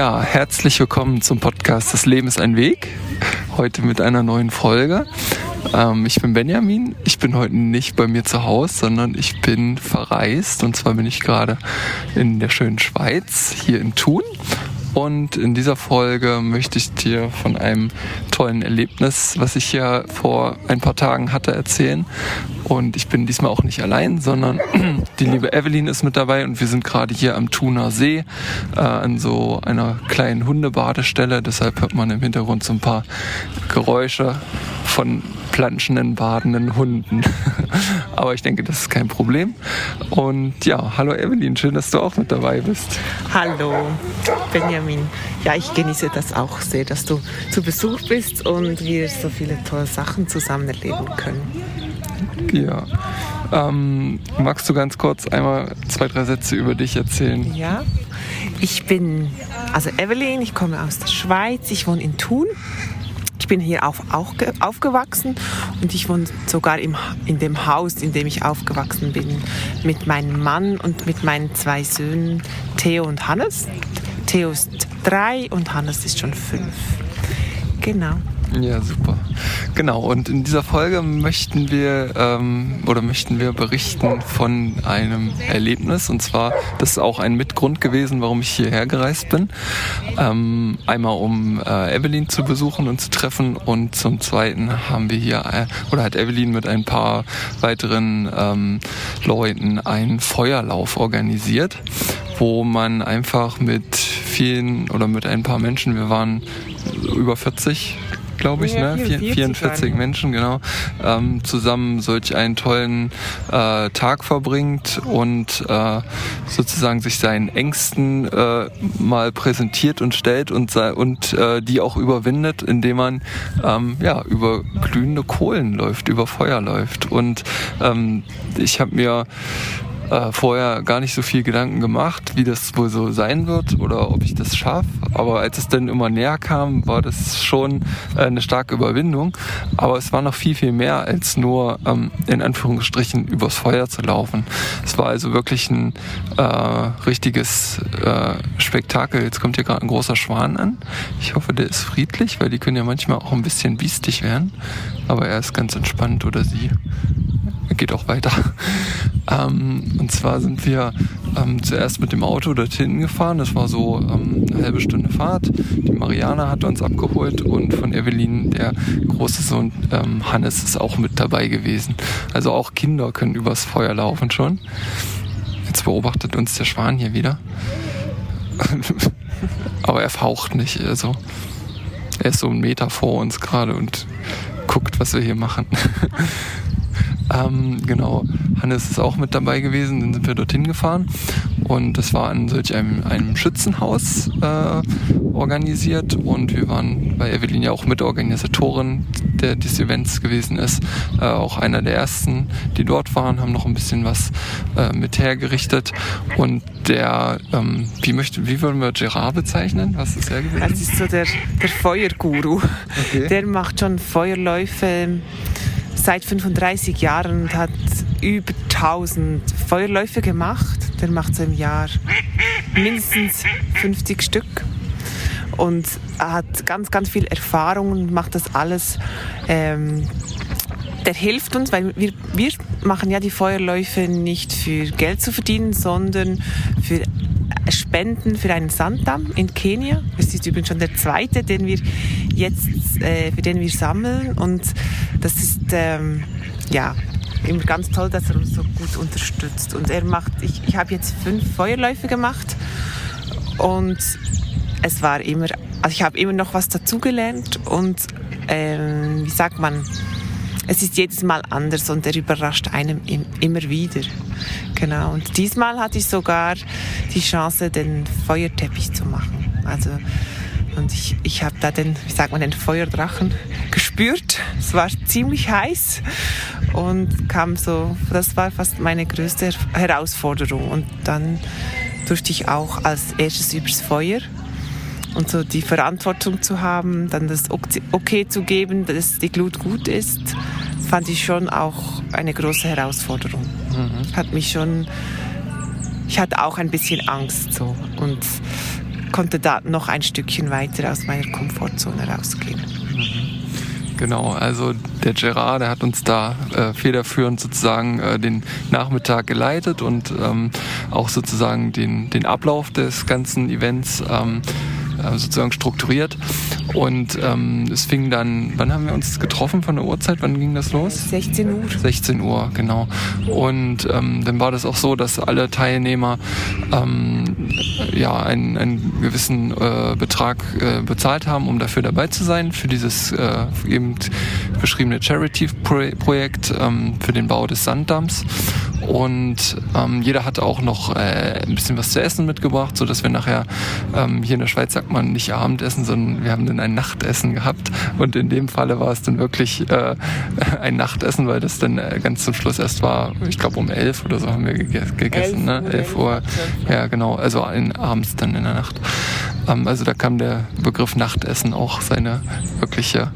Ja, herzlich willkommen zum Podcast Das Leben ist ein Weg. Heute mit einer neuen Folge. Ähm, ich bin Benjamin. Ich bin heute nicht bei mir zu Hause, sondern ich bin verreist. Und zwar bin ich gerade in der schönen Schweiz, hier in Thun. Und in dieser Folge möchte ich dir von einem tollen Erlebnis, was ich ja vor ein paar Tagen hatte, erzählen. Und ich bin diesmal auch nicht allein, sondern die liebe Evelyn ist mit dabei und wir sind gerade hier am Thuner See äh, an so einer kleinen Hundebadestelle. Deshalb hört man im Hintergrund so ein paar Geräusche von planschenden, badenden Hunden. Aber ich denke, das ist kein Problem. Und ja, hallo Evelyn, schön, dass du auch mit dabei bist. Hallo Benjamin. Ja, ich genieße das auch sehr, dass du zu Besuch bist und wir so viele tolle Sachen zusammen erleben können. Ja. Ähm, magst du ganz kurz einmal zwei, drei Sätze über dich erzählen? Ja. Ich bin also Evelyn, ich komme aus der Schweiz, ich wohne in Thun bin hier auf, auch aufgewachsen und ich wohne sogar im, in dem Haus, in dem ich aufgewachsen bin, mit meinem Mann und mit meinen zwei Söhnen Theo und Hannes. Theo ist drei und Hannes ist schon fünf. Genau. Ja, super. Genau, und in dieser Folge möchten wir ähm, oder möchten wir berichten von einem Erlebnis. Und zwar, das ist auch ein Mitgrund gewesen, warum ich hierher gereist bin. Ähm, einmal um äh, Evelyn zu besuchen und zu treffen und zum zweiten haben wir hier äh, oder hat Evelyn mit ein paar weiteren ähm, Leuten einen Feuerlauf organisiert, wo man einfach mit vielen oder mit ein paar Menschen, wir waren über 40 glaube ich, ja, ne? 44, 44 Menschen, genau, ähm, zusammen solch einen tollen äh, Tag verbringt und äh, sozusagen sich seinen Ängsten äh, mal präsentiert und stellt und, und äh, die auch überwindet, indem man ähm, ja, über glühende Kohlen läuft, über Feuer läuft. Und ähm, ich habe mir äh, vorher gar nicht so viel Gedanken gemacht, wie das wohl so sein wird oder ob ich das schaffe. Aber als es dann immer näher kam, war das schon äh, eine starke Überwindung. Aber es war noch viel, viel mehr als nur ähm, in Anführungsstrichen übers Feuer zu laufen. Es war also wirklich ein äh, richtiges äh, Spektakel. Jetzt kommt hier gerade ein großer Schwan an. Ich hoffe, der ist friedlich, weil die können ja manchmal auch ein bisschen biestig werden. Aber er ist ganz entspannt oder sie geht auch weiter. Ähm, und zwar sind wir ähm, zuerst mit dem Auto dorthin gefahren. Das war so ähm, eine halbe Stunde Fahrt. Die Mariana hat uns abgeholt und von Evelyn, der große Sohn ähm, Hannes, ist auch mit dabei gewesen. Also auch Kinder können übers Feuer laufen schon. Jetzt beobachtet uns der Schwan hier wieder. Aber er faucht nicht. Also er ist so einen Meter vor uns gerade und guckt, was wir hier machen. Ähm, genau, Hannes ist auch mit dabei gewesen, dann sind wir dorthin gefahren und das war in solch einem, einem Schützenhaus äh, organisiert und wir waren bei Evelyn ja auch Mitorganisatorin der, des Events gewesen ist, äh, auch einer der ersten, die dort waren, haben noch ein bisschen was äh, mit hergerichtet und der, ähm, wie möchte, wie würden wir Gerard bezeichnen? Was ist er gewesen? Das ist so der, der Feuerguru. Okay. Der macht schon Feuerläufe seit 35 Jahren und hat über 1000 Feuerläufe gemacht. Der macht so im Jahr mindestens 50 Stück und hat ganz, ganz viel Erfahrung und macht das alles. Ähm, der hilft uns, weil wir, wir machen ja die Feuerläufe nicht für Geld zu verdienen, sondern für Spenden für einen Sanddamm in Kenia. Das ist übrigens schon der zweite, den wir jetzt, äh, für den wir sammeln. Und das ist, ähm, ja, immer ganz toll, dass er uns so gut unterstützt. Und er macht, ich, ich habe jetzt fünf Feuerläufe gemacht und es war immer, also ich habe immer noch was dazugelernt und ähm, wie sagt man, es ist jedes Mal anders und er überrascht einem immer wieder. Genau. Und diesmal hatte ich sogar die Chance, den Feuerteppich zu machen. Also und ich, ich habe da den, wie sagt man, den Feuerdrachen gespürt. Es war ziemlich heiß und kam so, das war fast meine größte Herausforderung. Und dann durfte ich auch als erstes übers Feuer und so die Verantwortung zu haben, dann das Okay zu geben, dass die Glut gut ist, fand ich schon auch eine große Herausforderung. Mhm. Hat mich schon, ich hatte auch ein bisschen Angst so und konnte da noch ein Stückchen weiter aus meiner Komfortzone rausgehen. Genau, also der Gerard, der hat uns da äh, federführend sozusagen äh, den Nachmittag geleitet und ähm, auch sozusagen den, den Ablauf des ganzen Events ähm, äh, sozusagen strukturiert. Und ähm, es fing dann, wann haben wir uns getroffen von der Uhrzeit? Wann ging das los? 16 Uhr. 16 Uhr, genau. Und ähm, dann war das auch so, dass alle Teilnehmer ähm, ja einen, einen gewissen äh, Betrag äh, bezahlt haben, um dafür dabei zu sein, für dieses äh, eben beschriebene Charity-Projekt ähm, für den Bau des Sanddamms. Und ähm, jeder hat auch noch äh, ein bisschen was zu essen mitgebracht, so dass wir nachher ähm, hier in der Schweiz man nicht Abendessen, sondern wir haben dann ein Nachtessen gehabt. Und in dem Falle war es dann wirklich äh, ein Nachtessen, weil das dann äh, ganz zum Schluss erst war, ich glaube um elf oder so haben wir gegessen, gegessen ne? Elf Uhr. Ja, genau. Also in, abends dann in der Nacht. Ähm, also da kam der Begriff Nachtessen auch seine wirkliche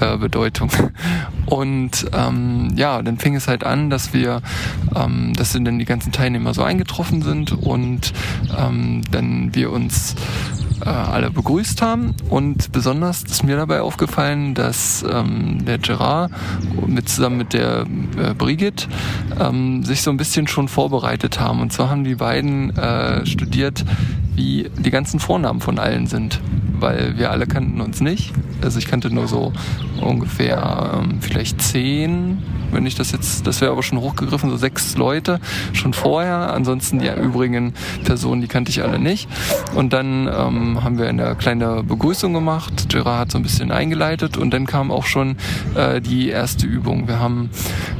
äh, Bedeutung. Und ähm, ja, dann fing es halt an, dass wir, ähm, dass dann die ganzen Teilnehmer so eingetroffen sind und ähm, dann wir uns äh, alle begrüßt haben. Und besonders ist mir dabei aufgefallen, dass ähm, der Gerard mit, zusammen mit der äh, Brigitte ähm, sich so ein bisschen schon vorbereitet haben. Und zwar haben die beiden äh, studiert, wie die ganzen Vornamen von allen sind weil wir alle kannten uns nicht. Also ich kannte nur so ungefähr ähm, vielleicht zehn, wenn ich das jetzt, das wäre aber schon hochgegriffen, so sechs Leute schon vorher. Ansonsten die übrigen Personen, die kannte ich alle nicht. Und dann ähm, haben wir eine kleine Begrüßung gemacht. Gerard hat so ein bisschen eingeleitet und dann kam auch schon äh, die erste Übung. Wir haben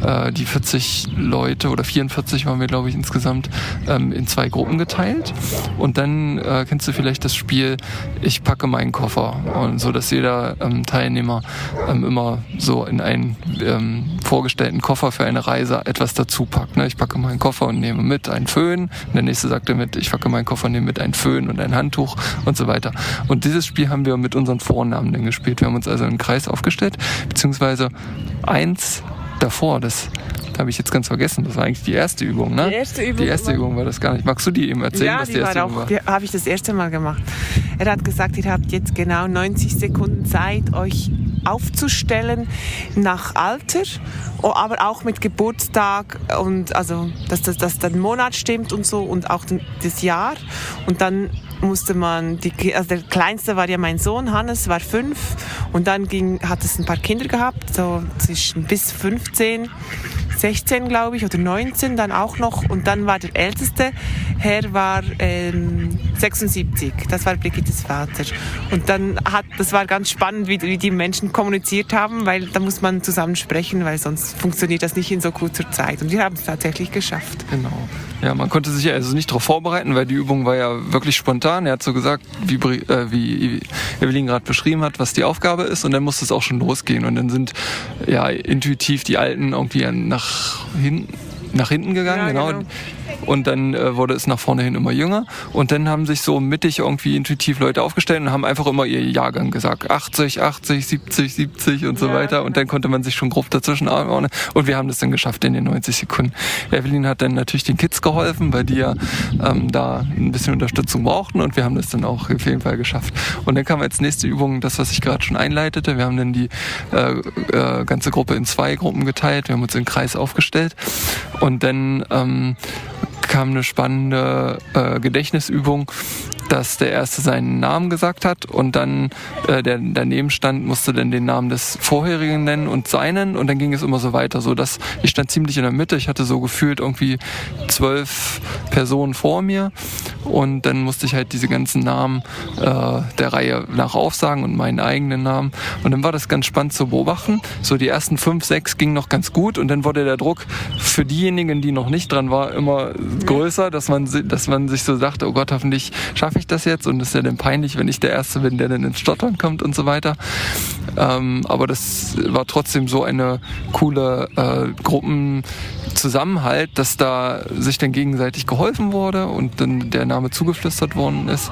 äh, die 40 Leute oder 44 waren wir, glaube ich, insgesamt ähm, in zwei Gruppen geteilt. Und dann äh, kennst du vielleicht das Spiel, ich packe meinen Koffer. Und so, dass jeder ähm, Teilnehmer ähm, immer so in einen ähm, vorgestellten Koffer für eine Reise etwas dazu packt. Ne? Ich packe meinen Koffer und nehme mit einen Föhn. Und der nächste sagte mit, ich packe meinen Koffer und nehme mit einen Föhn und ein Handtuch und so weiter. Und dieses Spiel haben wir mit unseren Vornamen dann gespielt. Wir haben uns also einen Kreis aufgestellt, beziehungsweise eins davor, das habe ich jetzt ganz vergessen. Das war eigentlich die erste Übung, ne? Die erste Übung, die erste Übung war das gar nicht. Magst du die eben erzählen, ja, was die die erste war Übung auch, war? Die habe ich das erste Mal gemacht. Er hat gesagt, ihr habt jetzt genau 90 Sekunden Zeit, euch aufzustellen nach Alter, aber auch mit Geburtstag und also, dass, dass, dass der Monat stimmt und so und auch das Jahr. Und dann musste man, die, also der kleinste war ja mein Sohn, Hannes war fünf und dann ging, hat es ein paar Kinder gehabt, so zwischen bis 15 16, glaube ich, oder 19 dann auch noch. Und dann war der älteste Herr war ähm, 76. Das war Brigittes Vater. Und dann hat, das war ganz spannend, wie, wie die Menschen kommuniziert haben, weil da muss man zusammen sprechen, weil sonst funktioniert das nicht in so kurzer Zeit. Und wir haben es tatsächlich geschafft. Genau. Ja, man konnte sich also nicht darauf vorbereiten, weil die Übung war ja wirklich spontan. Er hat so gesagt, wie, äh, wie Evelyn gerade beschrieben hat, was die Aufgabe ist und dann musste es auch schon losgehen. Und dann sind ja intuitiv die Alten irgendwie nach hinten nach hinten gegangen, ja, genau. genau. Und dann äh, wurde es nach vorne hin immer jünger. Und dann haben sich so mittig irgendwie intuitiv Leute aufgestellt und haben einfach immer ihr Jahrgang gesagt. 80, 80, 70, 70 und so ja, weiter. Und dann konnte man sich schon grob dazwischen ordnen. Und wir haben das dann geschafft in den 90 Sekunden. Evelyn hat dann natürlich den Kids geholfen, weil die ja ähm, da ein bisschen Unterstützung brauchten. Und wir haben das dann auch auf jeden Fall geschafft. Und dann kam als nächste Übung das, was ich gerade schon einleitete. Wir haben dann die äh, äh, ganze Gruppe in zwei Gruppen geteilt. Wir haben uns in Kreis aufgestellt. Und dann ähm, kam eine spannende äh, Gedächtnisübung, dass der Erste seinen Namen gesagt hat und dann äh, der daneben stand, musste dann den Namen des vorherigen nennen und seinen und dann ging es immer so weiter, so dass ich stand ziemlich in der Mitte. Ich hatte so gefühlt irgendwie zwölf Personen vor mir und dann musste ich halt diese ganzen Namen äh, der Reihe nach aufsagen und meinen eigenen Namen und dann war das ganz spannend zu beobachten. So die ersten fünf, sechs gingen noch ganz gut und dann wurde der Druck für diejenigen, die noch nicht dran war, immer größer, dass man, dass man sich so sagte, oh Gott, hoffentlich schaffe ich das jetzt und ist ja dann peinlich, wenn ich der Erste bin, der dann ins Stottern kommt und so weiter. Ähm, aber das war trotzdem so eine coole äh, Gruppenzusammenhalt, dass da sich dann gegenseitig geholfen wurde und dann der Name zugeflüstert worden ist.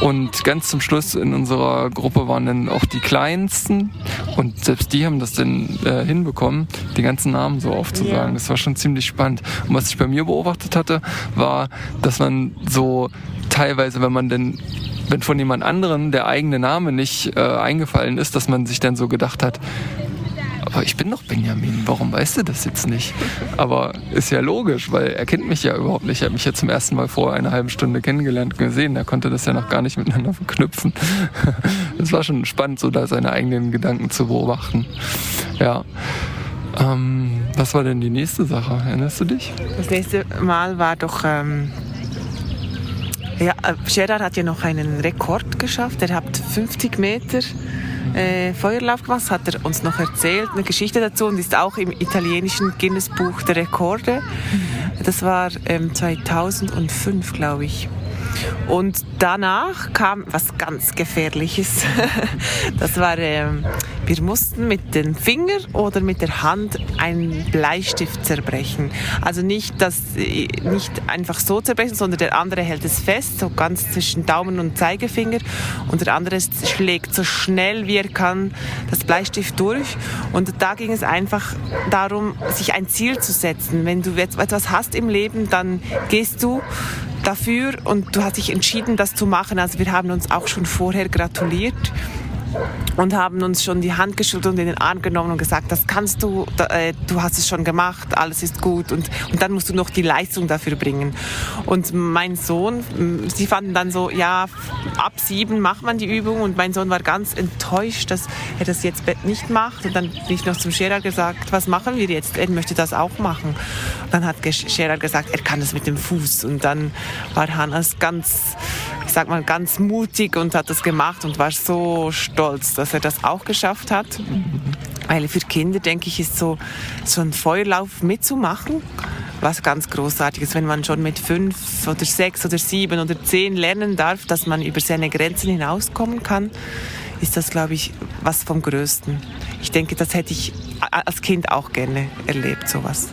Und ganz zum Schluss in unserer Gruppe waren dann auch die Kleinsten und selbst die haben das dann äh, hinbekommen, die ganzen Namen so aufzusagen. Yeah. Das war schon ziemlich spannend. Und was ich bei mir beobachtet hatte, war, dass man so teilweise, wenn man denn wenn von jemand anderem der eigene Name nicht äh, eingefallen ist, dass man sich dann so gedacht hat, aber ich bin doch Benjamin, warum weißt du das jetzt nicht? Aber ist ja logisch, weil er kennt mich ja überhaupt nicht. Er hat mich ja zum ersten Mal vor einer halben Stunde kennengelernt gesehen. Er konnte das ja noch gar nicht miteinander verknüpfen. Es war schon spannend, so da seine eigenen Gedanken zu beobachten. Ja. Ähm, was war denn die nächste Sache? Erinnerst du dich? Das nächste Mal war doch. Ähm ja, äh, Gerard hat ja noch einen Rekord geschafft. Er hat 50 Meter äh, Feuerlauf gemacht, hat er uns noch erzählt, eine Geschichte dazu und ist auch im italienischen Guinness Buch der Rekorde. Mhm. Das war ähm, 2005, glaube ich. Und danach kam was ganz Gefährliches. Das war, äh, wir mussten mit dem Finger oder mit der Hand einen Bleistift zerbrechen. Also nicht, das, äh, nicht einfach so zerbrechen, sondern der andere hält es fest, so ganz zwischen Daumen und Zeigefinger. Und der andere schlägt so schnell wie er kann das Bleistift durch. Und da ging es einfach darum, sich ein Ziel zu setzen. Wenn du etwas hast im Leben, dann gehst du dafür und du hast dich entschieden, das zu machen. Also wir haben uns auch schon vorher gratuliert und haben uns schon die Hand geschüttelt und in den Arm genommen und gesagt, das kannst du, äh, du hast es schon gemacht, alles ist gut und, und dann musst du noch die Leistung dafür bringen. Und mein Sohn, sie fanden dann so, ja, ab sieben macht man die Übung und mein Sohn war ganz enttäuscht, dass er das jetzt nicht macht und dann bin ich noch zum Scherer gesagt, was machen wir jetzt? Er möchte das auch machen. Und dann hat Scherer gesagt, er kann das mit dem Fuß und dann war Hannes ganz, ich sag mal, ganz mutig und hat das gemacht und war so stolz stolz, dass er das auch geschafft hat. Weil für Kinder, denke ich, ist so, so ein Feuerlauf mitzumachen was ganz Großartiges, wenn man schon mit fünf oder sechs oder sieben oder zehn lernen darf, dass man über seine Grenzen hinauskommen kann, ist das, glaube ich, was vom Größten. Ich denke, das hätte ich als Kind auch gerne erlebt, sowas.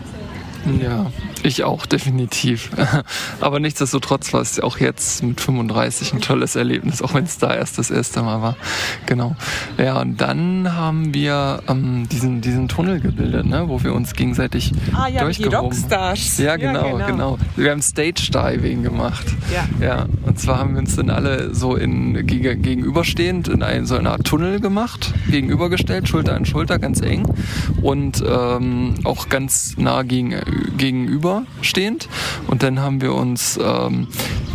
Ja, ich auch, definitiv. Aber nichtsdestotrotz war es auch jetzt mit 35 ein tolles Erlebnis, auch wenn es da erst das erste Mal war. Genau. Ja, und dann haben wir ähm, diesen, diesen Tunnel gebildet, ne, wo wir uns gegenseitig ah, ja, durchgehoben die Rockstars. Ja, genau, ja, genau, genau. Wir haben Stage Diving gemacht. Ja. ja. Und zwar haben wir uns dann alle so in gegenüberstehend in ein, so eine Art Tunnel gemacht, gegenübergestellt, Schulter an Schulter, ganz eng. Und ähm, auch ganz nah gegen, gegenüber stehend. Und dann haben wir uns ähm,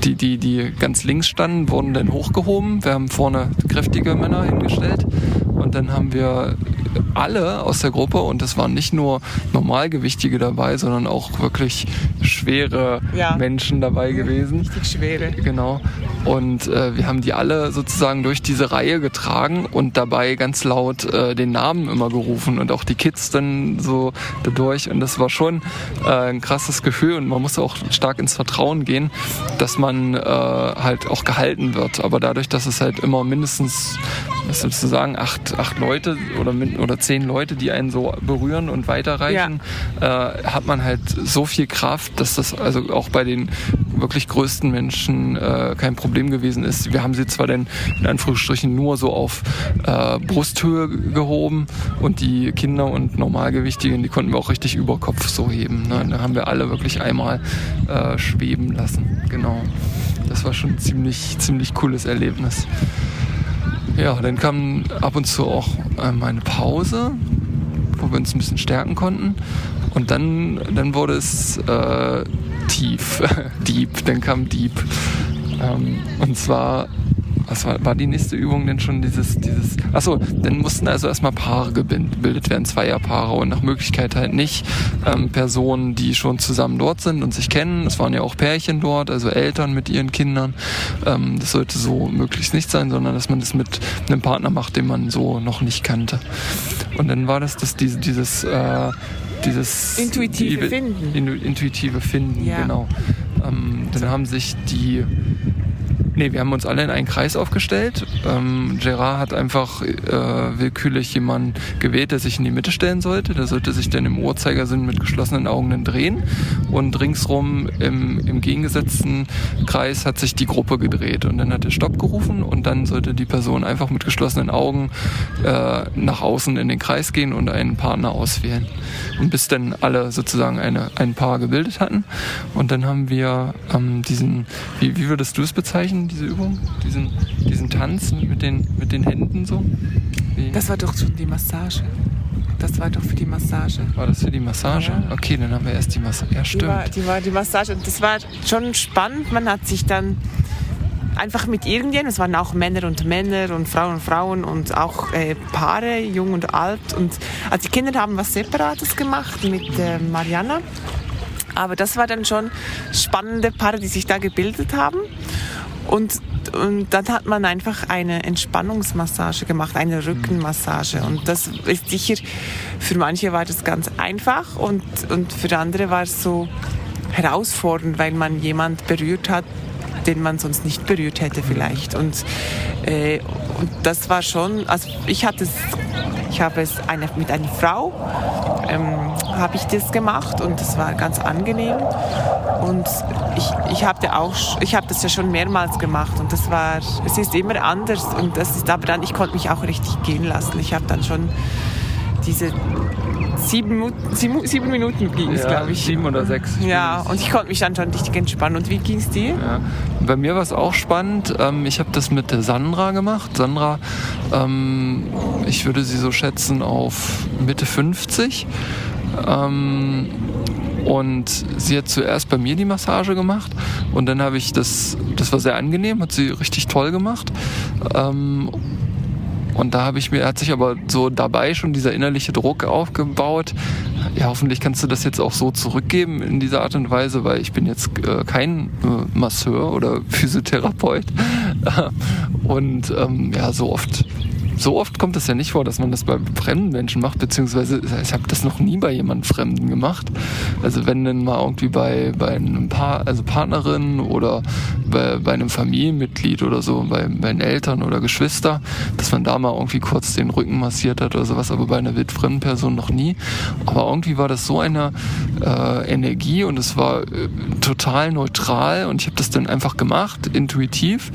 die, die, die ganz links standen, wurden dann hochgehoben. Wir haben vorne kräftige Männer hingestellt. Und dann haben wir alle aus der Gruppe, und es waren nicht nur Normalgewichtige dabei, sondern auch wirklich schwere ja. Menschen dabei gewesen. Richtig schwere. Genau. Und äh, wir haben die alle sozusagen durch diese Reihe getragen und dabei ganz laut äh, den Namen immer gerufen und auch die Kids dann so dadurch. Und das war schon äh, ein krasses Gefühl und man muss auch stark ins Vertrauen gehen, dass man äh, halt auch gehalten wird. Aber dadurch, dass es halt immer mindestens, was sollst du sagen, acht, acht Leute oder, oder zehn Leute, die einen so berühren und weiterreichen, ja. äh, hat man halt so viel Kraft, dass das also auch bei den wirklich größten Menschen äh, kein Problem gewesen ist. Wir haben sie zwar dann in Anführungsstrichen nur so auf äh, Brusthöhe gehoben und die Kinder und Normalgewichtigen, die konnten wir auch richtig über Kopf so heben. Ne? Da haben wir alle wirklich einmal äh, schweben lassen. Genau. Das war schon ein ziemlich, ziemlich cooles Erlebnis. Ja, dann kam ab und zu auch ähm, eine Pause, wo wir uns ein bisschen stärken konnten. Und dann, dann wurde es äh, tief, deep, dann kam deep. Ähm, und zwar was war, war die nächste Übung denn schon dieses, dieses, achso, dann mussten also erstmal Paare gebildet werden, Zweierpaare und nach Möglichkeit halt nicht ähm, Personen, die schon zusammen dort sind und sich kennen. Es waren ja auch Pärchen dort, also Eltern mit ihren Kindern. Ähm, das sollte so möglichst nicht sein, sondern dass man das mit einem Partner macht, den man so noch nicht kannte. Und dann war das, das diese, dieses, äh, dieses intuitive die, Finden. Intuitive Finden, ja. genau. Ähm, dann haben sich die Nee, wir haben uns alle in einen Kreis aufgestellt Ähm, Gerard hat einfach äh, willkürlich jemanden gewählt, der sich in die Mitte stellen sollte. Der sollte sich dann im Uhrzeigersinn mit geschlossenen Augen dann drehen. Und ringsrum im, im gegengesetzten Kreis hat sich die Gruppe gedreht. Und dann hat er Stopp gerufen und dann sollte die Person einfach mit geschlossenen Augen äh, nach außen in den Kreis gehen und einen Partner auswählen. Und bis dann alle sozusagen eine, ein Paar gebildet hatten. Und dann haben wir ähm, diesen, wie, wie würdest du es bezeichnen, diese Übung? Diesen, diesen Tanz mit den, mit den Händen so? Wie? Das war doch schon die Massage. Das war doch für die Massage. War das für die Massage? Ja. Okay, dann haben wir erst die Massage. Ja, stimmt. Die war, die war die Massage und das war schon spannend. Man hat sich dann einfach mit irgendjemandem, es waren auch Männer und Männer und Frauen und Frauen und auch äh, Paare, jung und alt. Und also die Kinder haben was Separates gemacht mit äh, Mariana. Aber das war dann schon spannende Paare, die sich da gebildet haben. Und, und dann hat man einfach eine Entspannungsmassage gemacht, eine Rückenmassage. Und das ist sicher, für manche war das ganz einfach und, und für andere war es so herausfordernd, weil man jemand berührt hat, den man sonst nicht berührt hätte vielleicht. Und, äh, und das war schon, also ich hatte es, ich habe es eine, mit einer Frau, ähm, habe ich das gemacht und das war ganz angenehm. Und ich, ich habe auch, ich habe das ja schon mehrmals gemacht und das war, es ist immer anders und das ist aber dann, ich konnte mich auch richtig gehen lassen. Ich habe dann schon diese sieben, sieben, sieben Minuten ging es, ja, glaube ich. Sieben oder sechs. Ja, und ich konnte mich dann schon richtig entspannen. Und wie ging es dir? Ja. Bei mir war es auch spannend. Ähm, ich habe das mit Sandra gemacht. Sandra, ähm, ich würde sie so schätzen auf Mitte 50. Ähm, und sie hat zuerst bei mir die Massage gemacht und dann habe ich das, das war sehr angenehm, hat sie richtig toll gemacht. Und da habe ich mir, hat sich aber so dabei schon dieser innerliche Druck aufgebaut. Ja, hoffentlich kannst du das jetzt auch so zurückgeben in dieser Art und Weise, weil ich bin jetzt äh, kein äh, Masseur oder Physiotherapeut. und ähm, ja, so oft so oft kommt es ja nicht vor, dass man das bei fremden Menschen macht, beziehungsweise ich habe das noch nie bei jemandem Fremden gemacht. Also wenn dann mal irgendwie bei, bei einem Paar, also Partnerin oder bei, bei einem Familienmitglied oder so, bei meinen Eltern oder Geschwister, dass man da mal irgendwie kurz den Rücken massiert hat oder sowas, aber bei einer wildfremden Person noch nie. Aber irgendwie war das so eine äh, Energie und es war äh, total neutral und ich habe das dann einfach gemacht, intuitiv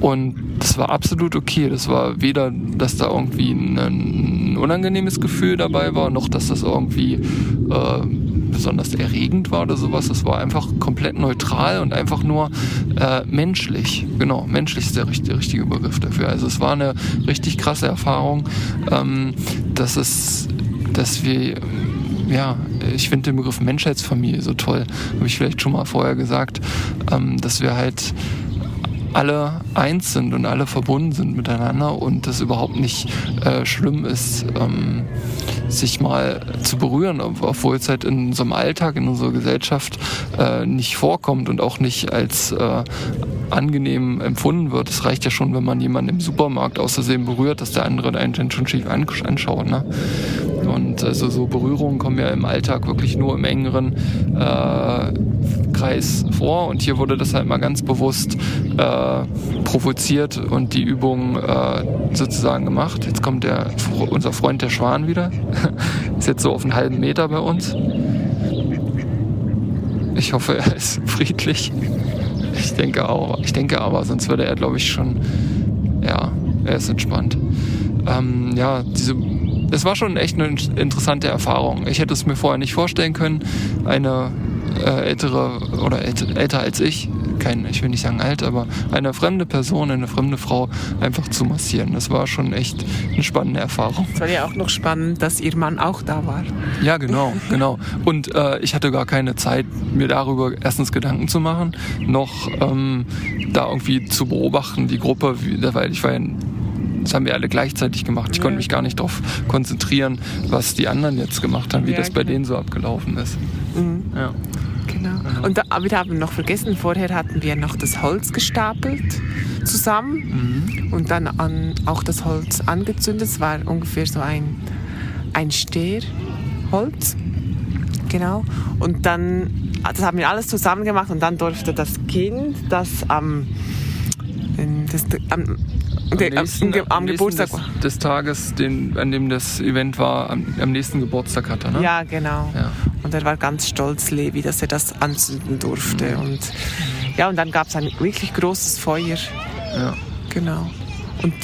und das war absolut okay. Das war weder, dass da irgendwie ein, unangenehmes Gefühl dabei war, noch dass das irgendwie äh, besonders erregend war oder sowas. Das war einfach komplett neutral und einfach nur äh, menschlich. Genau, menschlich ist der, der, richtige Begriff dafür. Also es war eine richtig krasse Erfahrung, ähm, dass es, dass wir ja, ich finde den Begriff Menschheitsfamilie so toll. Habe ich vielleicht schon mal vorher gesagt, ähm, dass wir halt alle eins sind und alle verbunden sind miteinander und es überhaupt nicht äh, schlimm ist, ähm, sich mal zu berühren, obwohl es halt in unserem Alltag, in unserer Gesellschaft äh, nicht vorkommt und auch nicht als äh, angenehm empfunden wird. Es reicht ja schon, wenn man jemanden im Supermarkt aus Versehen berührt, dass der andere einen schon schief anschaut. Ne? Und also so Berührungen kommen ja im Alltag wirklich nur im engeren äh, Kreis vor. Und hier wurde das halt mal ganz bewusst äh, provoziert und die Übung äh, sozusagen gemacht. Jetzt kommt der, unser Freund der Schwan wieder. ist jetzt so auf einen halben Meter bei uns. Ich hoffe, er ist friedlich. Ich denke auch. Ich denke aber, sonst würde er, glaube ich, schon. Ja, er ist entspannt. Ähm, ja, diese es war schon echt eine interessante Erfahrung. Ich hätte es mir vorher nicht vorstellen können, eine äh, ältere oder älter als ich, kein, ich will nicht sagen alt, aber eine fremde Person, eine fremde Frau einfach zu massieren. Das war schon echt eine spannende Erfahrung. Es war ja auch noch spannend, dass ihr Mann auch da war. Ja, genau, genau. Und äh, ich hatte gar keine Zeit, mir darüber erstens Gedanken zu machen, noch ähm, da irgendwie zu beobachten, die Gruppe, weil ich war ja das haben wir alle gleichzeitig gemacht. Ich ja. konnte mich gar nicht darauf konzentrieren, was die anderen jetzt gemacht haben, wie ja, das bei genau. denen so abgelaufen ist. Mhm. Ja. Genau. Und da, wir haben noch vergessen, vorher hatten wir noch das Holz gestapelt zusammen mhm. und dann an, auch das Holz angezündet. Es war ungefähr so ein, ein Steherholz. Genau. Und dann, das haben wir alles zusammen gemacht und dann durfte das Kind, das am das, am, am, nächsten, am, am Geburtstag des, des, Tages, den, an dem das Event war, am, nächsten Geburtstag hatte, ne? Ja, genau. Ja. Und er war ganz stolz, Levi, dass er das anzünden durfte. Mhm. Und ja, und dann gab es ein wirklich großes Feuer. Ja. Genau. Und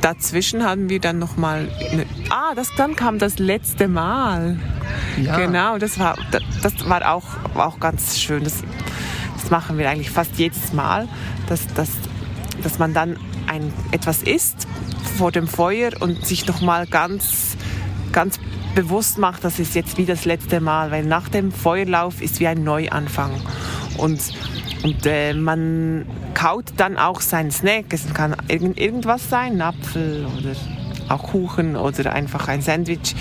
dazwischen haben wir dann noch mal eine, ah das dann kam das letzte Mal ja. genau das war das war auch auch ganz schön das, das machen wir eigentlich fast jedes Mal dass, dass, dass man dann ein etwas isst vor dem Feuer und sich noch mal ganz ganz bewusst macht das ist jetzt wie das letzte Mal weil nach dem Feuerlauf ist wie ein Neuanfang und und äh, man kaut dann auch seinen Snack. Es kann irgend, irgendwas sein, ein Apfel oder auch Kuchen oder einfach ein Sandwich,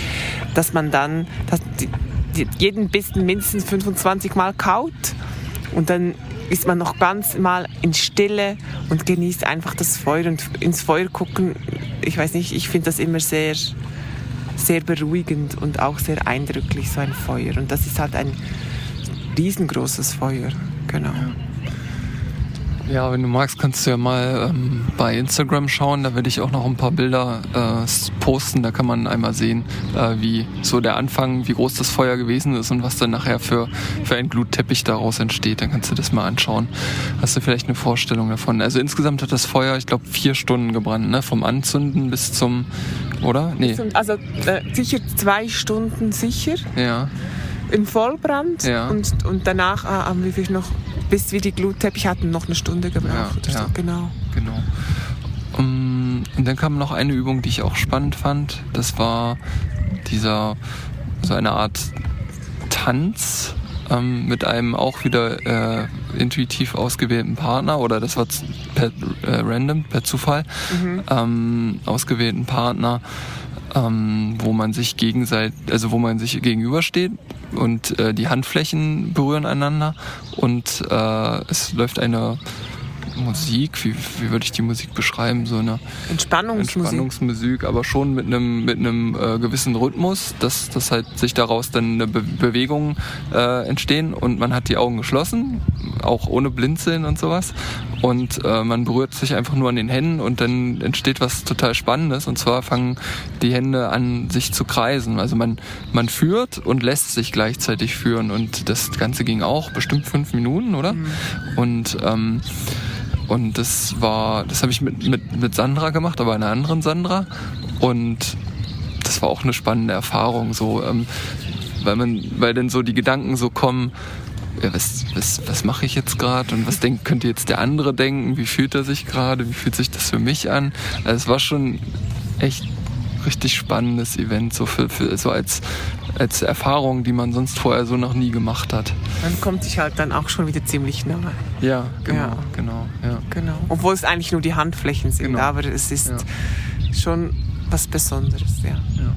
dass man dann dass die, die, jeden Bissen mindestens 25 Mal kaut und dann ist man noch ganz mal in Stille und genießt einfach das Feuer und ins Feuer gucken. Ich weiß nicht, ich finde das immer sehr, sehr beruhigend und auch sehr eindrücklich, so ein Feuer. Und das ist halt ein riesengroßes Feuer, genau. Ja. Wenn du magst, kannst du ja mal ähm, bei Instagram schauen. Da werde ich auch noch ein paar Bilder äh, posten. Da kann man einmal sehen, äh, wie so der Anfang, wie groß das Feuer gewesen ist und was dann nachher für, für ein Glutteppich daraus entsteht. Dann kannst du das mal anschauen. Hast du vielleicht eine Vorstellung davon? Also insgesamt hat das Feuer, ich glaube, vier Stunden gebrannt, ne? Vom Anzünden bis zum, oder? Nee. Also äh, sicher zwei Stunden sicher. Ja. Im Vollbrand. Ja. Und, und danach haben wir noch bis wir die Glutteppich hatten, noch eine Stunde gebraucht. Ja, ja. So, genau. genau. Um, und dann kam noch eine Übung, die ich auch spannend fand. Das war dieser, so eine Art Tanz ähm, mit einem auch wieder äh, intuitiv ausgewählten Partner oder das war per äh, random, per Zufall mhm. ähm, ausgewählten Partner ähm, wo man sich gegenseitig, also wo man sich gegenübersteht und äh, die Handflächen berühren einander und äh, es läuft eine Musik, wie, wie würde ich die Musik beschreiben? So eine Entspannungsmusik. Entspannungsmusik, aber schon mit einem mit einem äh, gewissen Rhythmus, dass, dass halt sich daraus dann eine Be Bewegung äh, entstehen und man hat die Augen geschlossen, auch ohne Blinzeln und sowas. Und äh, man berührt sich einfach nur an den Händen und dann entsteht was total Spannendes. Und zwar fangen die Hände an, sich zu kreisen. Also man, man führt und lässt sich gleichzeitig führen. Und das Ganze ging auch bestimmt fünf Minuten, oder? Mhm. Und ähm, und das war, das habe ich mit, mit, mit Sandra gemacht, aber einer anderen Sandra. Und das war auch eine spannende Erfahrung, so, ähm, weil man, weil dann so die Gedanken so kommen, ja, was, was, was mache ich jetzt gerade und was denkt, könnte jetzt der andere denken, wie fühlt er sich gerade, wie fühlt sich das für mich an? Also es war schon echt richtig spannendes Event, so, für, für, so als, als Erfahrung, die man sonst vorher so noch nie gemacht hat. Man kommt sich halt dann auch schon wieder ziemlich nahe. Ja, genau, ja. genau, ja. genau. Obwohl es eigentlich nur die Handflächen sind, genau. aber es ist ja. schon was Besonderes, ja. ja.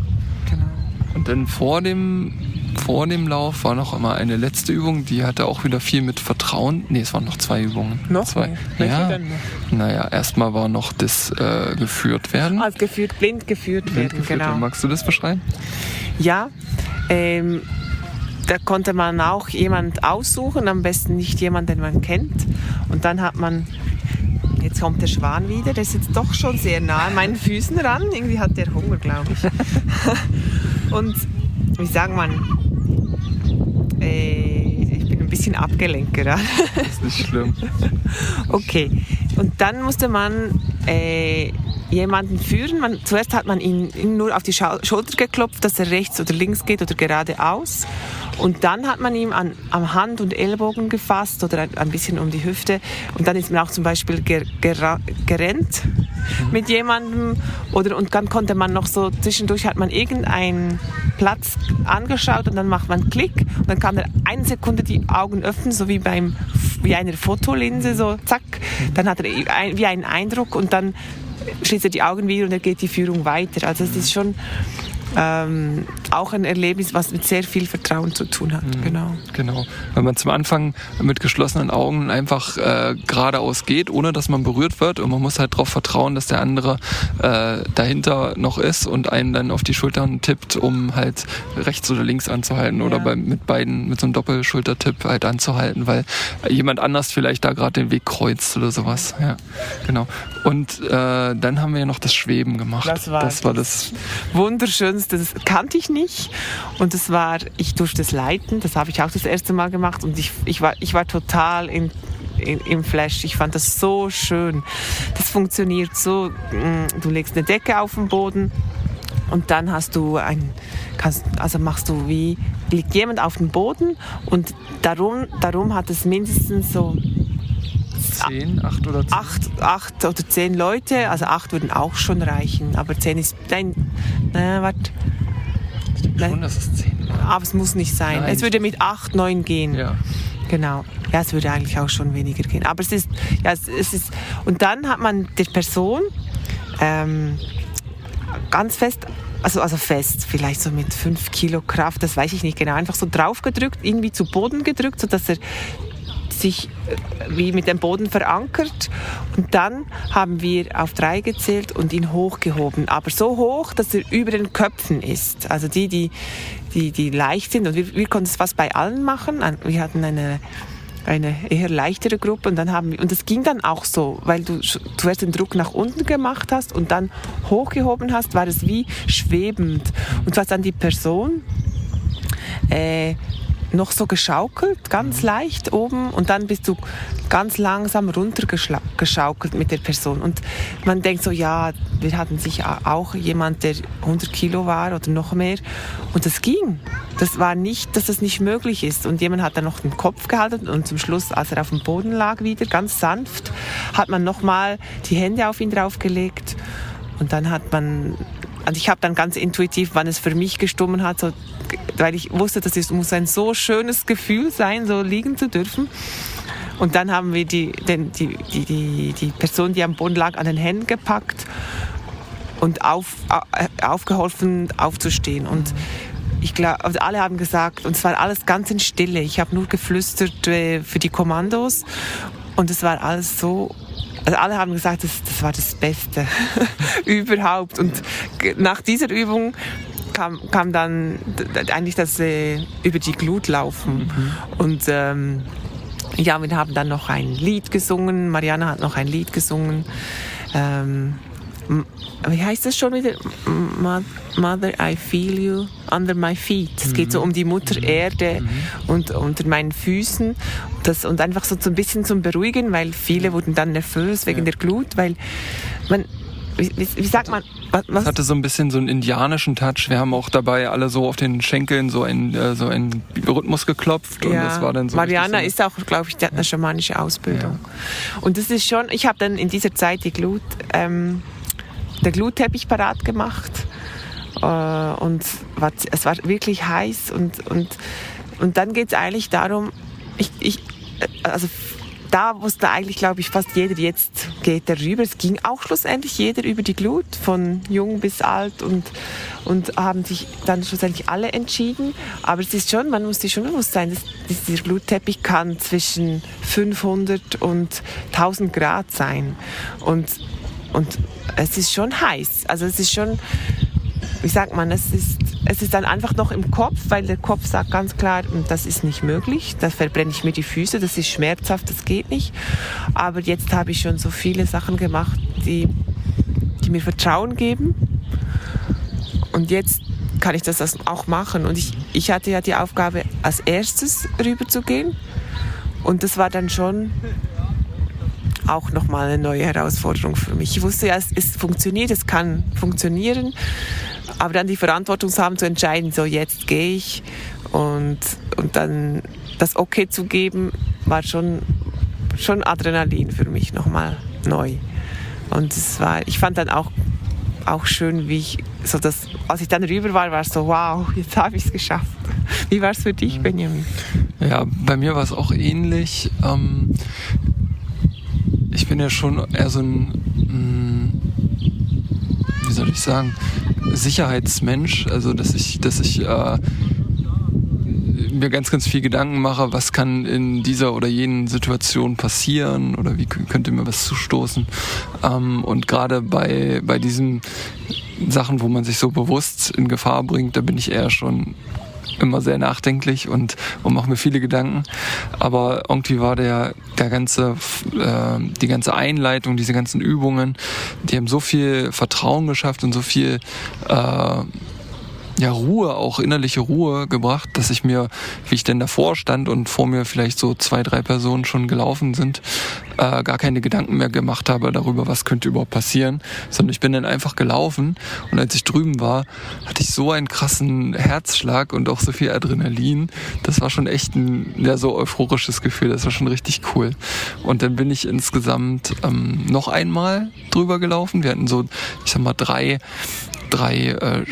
Genau. Und dann vor dem vor dem Lauf war noch immer eine letzte Übung, die hatte auch wieder viel mit Vertrauen. Ne, es waren noch zwei Übungen. Noch? Zwei. Ja. Denn noch? Naja, erstmal war noch das äh, geführt werden. Also geführt, blind geführt blind werden, geführt genau. Magst du das beschreiben? Ja, ähm, da konnte man auch jemand aussuchen, am besten nicht jemand, den man kennt. Und dann hat man, jetzt kommt der Schwan wieder, der ist jetzt doch schon sehr nah an meinen Füßen ran. Irgendwie hat der Hunger, glaube ich. Und wie sagt man, äh, ich bin ein bisschen abgelenkt gerade. Das ist nicht schlimm. okay, und dann musste man äh, jemanden führen. Man, zuerst hat man ihn, ihn nur auf die Schulter geklopft, dass er rechts oder links geht oder geradeaus. Und dann hat man ihm an, am Hand und Ellbogen gefasst oder ein, ein, bisschen um die Hüfte. Und dann ist man auch zum Beispiel ger, ger, gerannt mit jemandem. Oder, und dann konnte man noch so, zwischendurch hat man irgendeinen Platz angeschaut und dann macht man Klick. Und dann kann er eine Sekunde die Augen öffnen, so wie beim wie einer Fotolinse, so zack. Dann hat er wie einen Eindruck und dann schließt er die Augen wieder und er geht die Führung weiter. Also es ist schon ähm, auch ein Erlebnis, was mit sehr viel Vertrauen zu tun hat. Mhm. Genau. Genau. Wenn man zum Anfang mit geschlossenen Augen einfach äh, geradeaus geht, ohne dass man berührt wird und man muss halt darauf vertrauen, dass der andere äh, dahinter noch ist und einen dann auf die Schultern tippt, um halt rechts oder links anzuhalten ja. oder bei, mit beiden mit so einem Doppelschultertipp halt anzuhalten, weil jemand anders vielleicht da gerade den Weg kreuzt oder sowas. Ja, genau. Und äh, dann haben wir ja noch das Schweben gemacht. Das war das, war das Wunderschönste. Das kannte ich nicht. Und das war, ich durfte es leiten. Das habe ich auch das erste Mal gemacht. Und ich, ich, war, ich war total in, in, im Flash. Ich fand das so schön. Das funktioniert so. Mm, du legst eine Decke auf den Boden und dann hast du ein, kannst, also machst du wie, liegt jemand auf dem Boden und darum, darum hat es mindestens so zehn, acht oder zehn? Acht, acht oder zehn Leute, also acht würden auch schon reichen, aber zehn ist, nein, na, warte. Denke schon, dass es zehn war. Aber es muss nicht sein. Nein. Es würde mit acht, neun gehen. Ja. Genau. Ja, es würde eigentlich auch schon weniger gehen. Aber es ist, ja, es, es ist, und dann hat man der Person ähm, ganz fest also, also fest, vielleicht so mit fünf Kilo Kraft, das weiß ich nicht genau, einfach so draufgedrückt, irgendwie zu Boden gedrückt, sodass er sich äh, wie mit dem Boden verankert. Und dann haben wir auf drei gezählt und ihn hochgehoben. Aber so hoch, dass er über den Köpfen ist. Also die, die, die, die leicht sind. Und wir, wir konnten es fast bei allen machen. Wir hatten eine eine eher leichtere Gruppe und dann haben wir, und das ging dann auch so, weil du zuerst den Druck nach unten gemacht hast und dann hochgehoben hast, war es wie schwebend und du dann die Person äh, noch so geschaukelt, ganz mhm. leicht oben und dann bist du ganz langsam runtergeschaukelt mit der Person. Und man denkt so, ja, wir hatten sich auch jemand, der 100 Kilo war oder noch mehr und das ging. Das war nicht, dass das nicht möglich ist. Und jemand hat dann noch den Kopf gehalten und zum Schluss, als er auf dem Boden lag wieder, ganz sanft, hat man nochmal die Hände auf ihn draufgelegt und dann hat man also ich habe dann ganz intuitiv, wann es für mich gestummen hat, so, weil ich wusste, das ist, muss ein so schönes Gefühl sein, so liegen zu dürfen. Und dann haben wir die, den, die, die, die, die Person, die am Boden lag, an den Händen gepackt und auf, aufgeholfen, aufzustehen. Und ich glaube, alle haben gesagt, und es war alles ganz in Stille. Ich habe nur geflüstert äh, für die Kommandos und es war alles so also alle haben gesagt, das, das war das Beste überhaupt. Und nach dieser Übung kam, kam dann eigentlich das äh, über die Glut laufen. Mhm. Und ähm, ja, wir haben dann noch ein Lied gesungen. Mariana hat noch ein Lied gesungen. Ähm, wie heißt das schon wieder? Mother, I feel you under my feet. Es geht so um die Mutter mhm. Erde mhm. und unter meinen Füßen. Das, und einfach so ein bisschen zum Beruhigen, weil viele wurden dann nervös wegen ja. der Glut, weil man, wie, wie, wie, sagt man? Was? Es hatte so ein bisschen so einen indianischen Touch. Wir haben auch dabei alle so auf den Schenkeln so einen äh, so einen Rhythmus geklopft und ja. das war dann so. Mariana so ist auch, glaube ich, die hat eine schamanische Ausbildung. Ja. Und das ist schon. Ich habe dann in dieser Zeit die Glut, ähm, der Glutteppich parat gemacht äh, und war, es war wirklich heiß und, und, und dann geht es eigentlich darum, ich, ich, äh, also da wusste eigentlich, glaube ich, fast jeder, jetzt geht er rüber. Es ging auch schlussendlich jeder über die Glut, von jung bis alt und, und haben sich dann schlussendlich alle entschieden. Aber es ist schon, man muss sich schon bewusst sein, dass, dieser Glutteppich kann zwischen 500 und 1000 Grad sein. Und, und es ist schon heiß. Also es ist schon, wie sagt man, es ist, es ist dann einfach noch im Kopf, weil der Kopf sagt ganz klar, das ist nicht möglich, da verbrenne ich mir die Füße, das ist schmerzhaft, das geht nicht. Aber jetzt habe ich schon so viele Sachen gemacht, die, die mir Vertrauen geben. Und jetzt kann ich das auch machen. Und ich, ich hatte ja die Aufgabe, als erstes rüberzugehen. Und das war dann schon auch nochmal eine neue Herausforderung für mich. Ich wusste ja, es, es funktioniert, es kann funktionieren, aber dann die Verantwortung zu haben, zu entscheiden, so jetzt gehe ich und, und dann das Okay zu geben, war schon, schon Adrenalin für mich nochmal neu. Und es war, ich fand dann auch, auch schön, wie ich, so das, als ich dann rüber war, war es so, wow, jetzt habe ich es geschafft. Wie war es für dich, mhm. Benjamin? Ja, bei mir war es auch ähnlich. Ähm, ich bin ja schon eher so ein, mm, wie soll ich sagen, Sicherheitsmensch. Also dass ich, dass ich äh, mir ganz, ganz viel Gedanken mache, was kann in dieser oder jenen Situation passieren oder wie könnte mir was zustoßen. Ähm, und gerade bei, bei diesen Sachen, wo man sich so bewusst in Gefahr bringt, da bin ich eher schon immer sehr nachdenklich und, und mache mir viele Gedanken. Aber irgendwie war der, der ganze, äh, die ganze Einleitung, diese ganzen Übungen, die haben so viel Vertrauen geschafft und so viel äh, ja, Ruhe, auch innerliche Ruhe gebracht, dass ich mir, wie ich denn davor stand und vor mir vielleicht so zwei, drei Personen schon gelaufen sind, äh, gar keine Gedanken mehr gemacht habe darüber, was könnte überhaupt passieren, sondern ich bin dann einfach gelaufen und als ich drüben war, hatte ich so einen krassen Herzschlag und auch so viel Adrenalin. Das war schon echt ein ja, so euphorisches Gefühl, das war schon richtig cool. Und dann bin ich insgesamt ähm, noch einmal drüber gelaufen. Wir hatten so, ich sag mal, drei drei äh,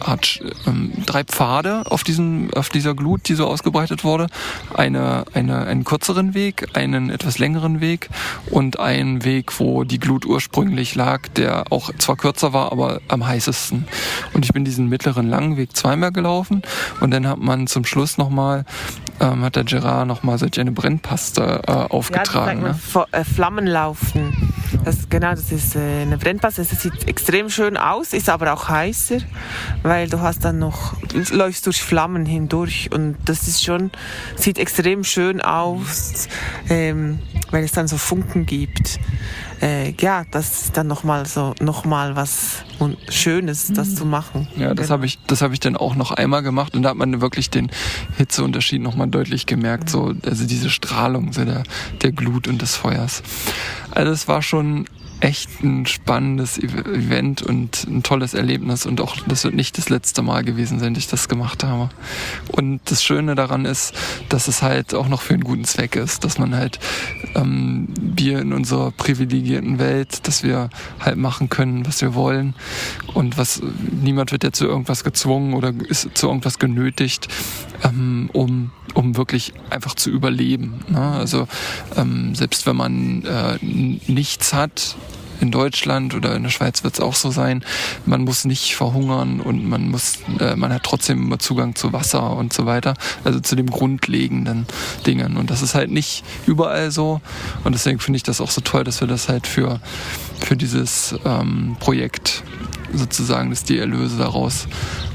Art, ähm, drei Pfade auf diesem auf dieser Glut, die so ausgebreitet wurde. Eine, eine einen kürzeren Weg, einen etwas längeren Weg und einen Weg, wo die Glut ursprünglich lag, der auch zwar kürzer war, aber am heißesten. Und ich bin diesen mittleren langen Weg zweimal gelaufen und dann hat man zum Schluss nochmal ähm, hat der Gerard nochmal solch eine Brennpaste äh, aufgetragen. Ja, das ne? Äh, Flammen laufen. Das, genau, das ist äh, eine Brennpaste. Das sieht extrem schön aus, ist aber auch heißer, weil du hast dann noch, läufst durch Flammen hindurch und das ist schon, sieht extrem schön aus, ähm, weil es dann so Funken gibt äh, ja, das ist dann nochmal so, nochmal was Schönes, das zu machen. Ja, das genau. habe ich, das habe ich dann auch noch einmal gemacht und da hat man wirklich den Hitzeunterschied nochmal deutlich gemerkt, so, also diese Strahlung so der, der Glut und des Feuers. Also es war schon echt ein spannendes Event und ein tolles Erlebnis und auch das wird nicht das letzte Mal gewesen sein, dass ich das gemacht habe. Und das Schöne daran ist, dass es halt auch noch für einen guten Zweck ist, dass man halt ähm, wir in unserer privilegierten Welt, dass wir halt machen können, was wir wollen und was niemand wird ja zu irgendwas gezwungen oder ist zu irgendwas genötigt, ähm, um um wirklich einfach zu überleben. Ne? Also ähm, selbst wenn man äh, nichts hat, in Deutschland oder in der Schweiz wird es auch so sein. Man muss nicht verhungern und man muss, äh, man hat trotzdem immer Zugang zu Wasser und so weiter. Also zu den grundlegenden Dingen. Und das ist halt nicht überall so. Und deswegen finde ich das auch so toll, dass wir das halt für, für dieses ähm, Projekt sozusagen, dass die Erlöse daraus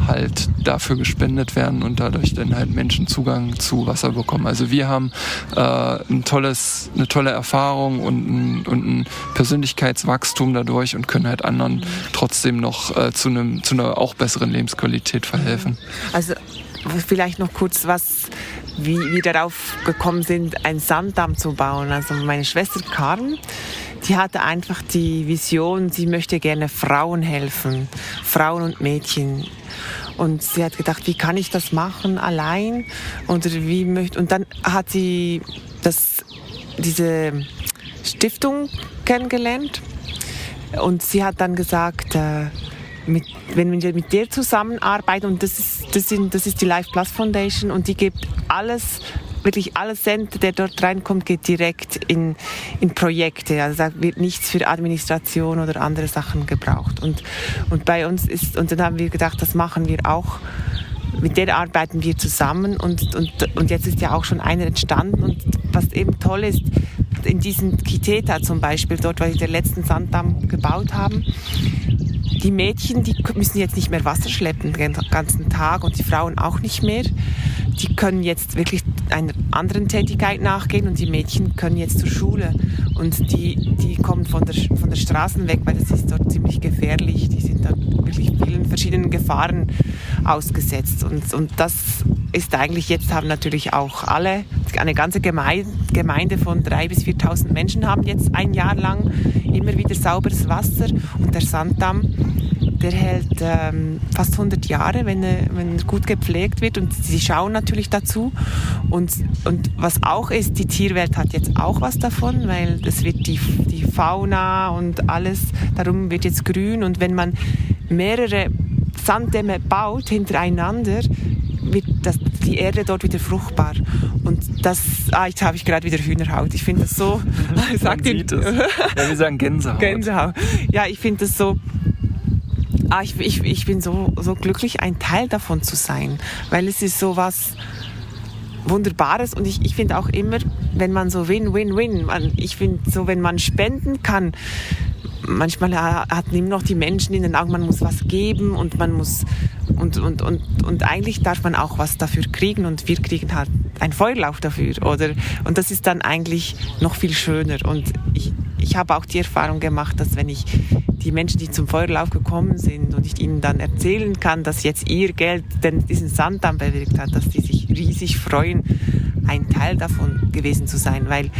halt dafür gespendet werden und dadurch dann halt Menschen Zugang zu Wasser bekommen. Also wir haben äh, ein tolles, eine tolle Erfahrung und ein, und ein Persönlichkeitswachstum dadurch und können halt anderen trotzdem noch äh, zu einem zu einer auch besseren Lebensqualität verhelfen. Also vielleicht noch kurz was wie wir darauf gekommen sind, einen Sanddamm zu bauen. Also meine Schwester Karen, die hatte einfach die Vision, sie möchte gerne Frauen helfen, Frauen und Mädchen. Und sie hat gedacht, wie kann ich das machen allein? Und wie möchte und dann hat sie das, diese Stiftung kennengelernt und sie hat dann gesagt, äh, mit, wenn wir mit der zusammenarbeiten und das ist, das, sind, das ist die Life Plus Foundation und die gibt alles wirklich alles Cent, der dort reinkommt, geht direkt in, in Projekte. Also da wird nichts für Administration oder andere Sachen gebraucht. Und, und bei uns ist, und dann haben wir gedacht, das machen wir auch. Mit der arbeiten wir zusammen und, und, und jetzt ist ja auch schon einer entstanden. Und was eben toll ist, in diesem Kiteta zum Beispiel, dort, weil wir den letzten Sanddamm gebaut haben, die Mädchen, die müssen jetzt nicht mehr Wasser schleppen den ganzen Tag und die Frauen auch nicht mehr. Die können jetzt wirklich einer anderen Tätigkeit nachgehen und die Mädchen können jetzt zur Schule und die, die kommen von der, von der Straße weg, weil das ist dort ziemlich gefährlich. Die sind dort wirklich vielen verschiedenen Gefahren ausgesetzt und, und das ist eigentlich, jetzt haben natürlich auch alle, eine ganze Gemeinde von drei bis 4.000 Menschen haben jetzt ein Jahr lang immer wieder sauberes Wasser und der Sanddamm der hält ähm, fast 100 Jahre, wenn er, wenn er gut gepflegt wird. Und sie schauen natürlich dazu. Und, und was auch ist, die Tierwelt hat jetzt auch was davon, weil das wird die, die Fauna und alles, darum wird jetzt grün. Und wenn man mehrere Sanddämme baut hintereinander, wird das, die Erde dort wieder fruchtbar. Und das, ah, jetzt habe ich gerade wieder Hühnerhaut. Ich finde das so. sagt es. Ja, wir sagen Gänsehaut. Gänsehaut. Ja, ich finde das so Ah, ich, ich, ich bin so, so glücklich, ein Teil davon zu sein, weil es ist so was Wunderbares und ich, ich finde auch immer, wenn man so Win-Win-Win, ich finde so, wenn man spenden kann, manchmal hat immer noch die Menschen in den Augen, man muss was geben und man muss und, und, und, und eigentlich darf man auch was dafür kriegen und wir kriegen halt einen Feuerlauf dafür, oder? Und das ist dann eigentlich noch viel schöner und ich, ich habe auch die Erfahrung gemacht, dass wenn ich die Menschen, die zum Feuerlauf gekommen sind und ich ihnen dann erzählen kann, dass jetzt ihr Geld denn diesen Sanddamm bewirkt hat, dass die sich riesig freuen, ein Teil davon gewesen zu sein, weil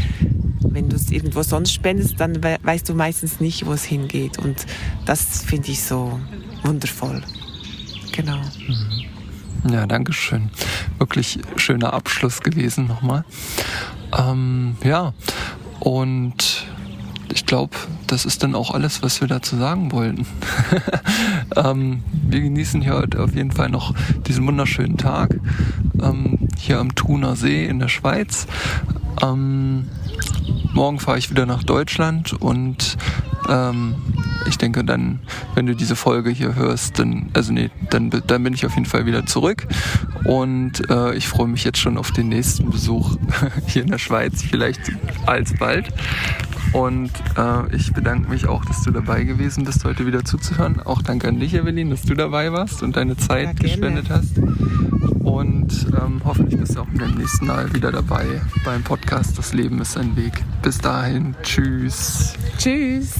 wenn du es irgendwo sonst spendest, dann weißt du meistens nicht, wo es hingeht. Und das finde ich so wundervoll. Genau. Mhm. Ja, danke schön. Wirklich schöner Abschluss gewesen nochmal. Ähm, ja, und ich glaube, das ist dann auch alles, was wir dazu sagen wollten. ähm, wir genießen hier heute auf jeden Fall noch diesen wunderschönen Tag ähm, hier am Thuner See in der Schweiz. Ähm, morgen fahre ich wieder nach Deutschland und ähm, ich denke dann, wenn du diese Folge hier hörst, dann, also nee, dann, dann bin ich auf jeden Fall wieder zurück und äh, ich freue mich jetzt schon auf den nächsten Besuch hier in der Schweiz, vielleicht alsbald. Und äh, ich bedanke mich auch, dass du dabei gewesen bist, heute wieder zuzuhören. Auch danke an dich, Evelyn, dass du dabei warst und deine Zeit ja, gespendet hast. Und ähm, hoffentlich bist du auch beim nächsten Mal wieder dabei beim Podcast Das Leben ist ein Weg. Bis dahin, tschüss. Tschüss.